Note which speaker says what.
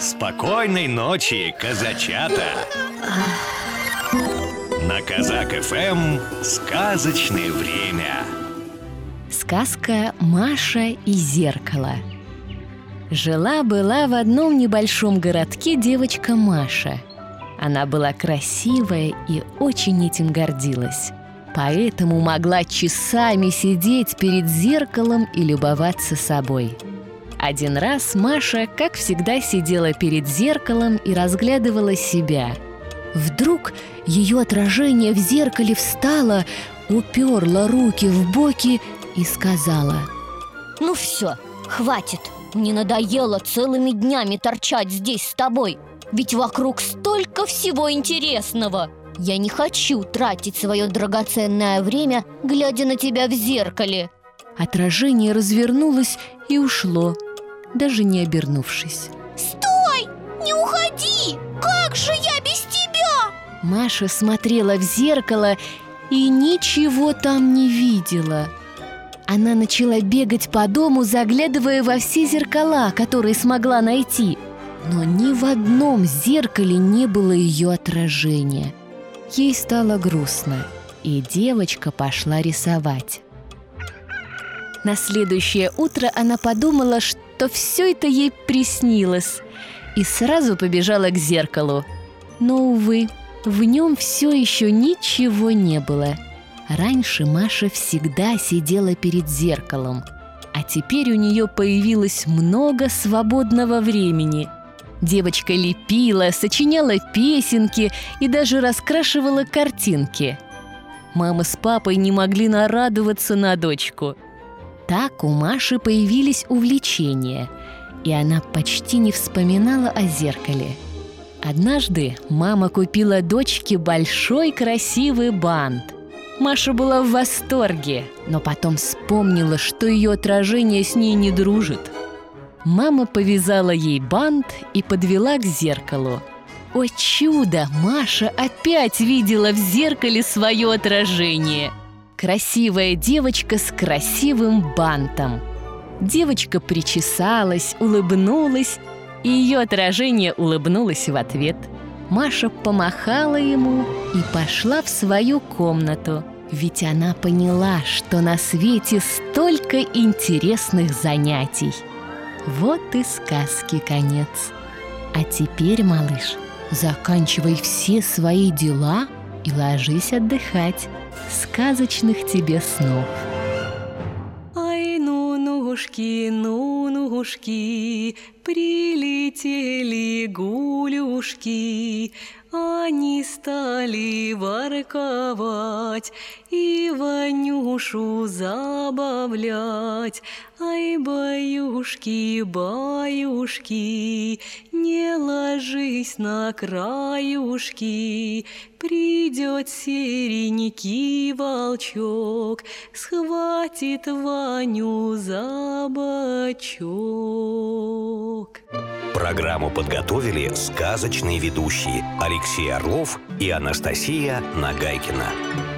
Speaker 1: Спокойной ночи, казачата! На Казак ФМ сказочное время.
Speaker 2: Сказка Маша и зеркало. Жила-была в одном небольшом городке девочка Маша. Она была красивая и очень этим гордилась. Поэтому могла часами сидеть перед зеркалом и любоваться собой. Один раз Маша, как всегда, сидела перед зеркалом и разглядывала себя. Вдруг ее отражение в зеркале встало, уперла руки в боки и сказала
Speaker 3: Ну все, хватит, мне надоело целыми днями торчать здесь с тобой. Ведь вокруг столько всего интересного. Я не хочу тратить свое драгоценное время, глядя на тебя в зеркале
Speaker 2: Отражение развернулось и ушло, даже не обернувшись
Speaker 3: Стой! Не уходи! Как же я без тебя?
Speaker 2: Маша смотрела в зеркало и ничего там не видела Она начала бегать по дому, заглядывая во все зеркала, которые смогла найти Но ни в одном зеркале не было ее отражения Ей стало грустно, и девочка пошла рисовать на следующее утро она подумала, что все это ей приснилось, и сразу побежала к зеркалу. Но, увы, в нем все еще ничего не было. Раньше Маша всегда сидела перед зеркалом, а теперь у нее появилось много свободного времени. Девочка лепила, сочиняла песенки и даже раскрашивала картинки. Мама с папой не могли нарадоваться на дочку – так у Маши появились увлечения, и она почти не вспоминала о зеркале. Однажды мама купила дочке большой красивый бант. Маша была в восторге, но потом вспомнила, что ее отражение с ней не дружит. Мама повязала ей бант и подвела к зеркалу. О чудо! Маша опять видела в зеркале свое отражение – Красивая девочка с красивым бантом. Девочка причесалась, улыбнулась, и ее отражение улыбнулось в ответ. Маша помахала ему и пошла в свою комнату, ведь она поняла, что на свете столько интересных занятий. Вот и сказки конец. А теперь, малыш, заканчивай все свои дела и ложись отдыхать сказочных тебе снов.
Speaker 4: Ай, ну, нушки, ну, нушки, прилетели гулюшки, они стали ворковать и Ванюшу забавлять. Ай, баюшки, баюшки, не ложись на краюшки, Придет серенький волчок, схватит Ваню за бочок.
Speaker 1: Программу подготовили сказочные ведущие Алексей Орлов и Анастасия Нагайкина.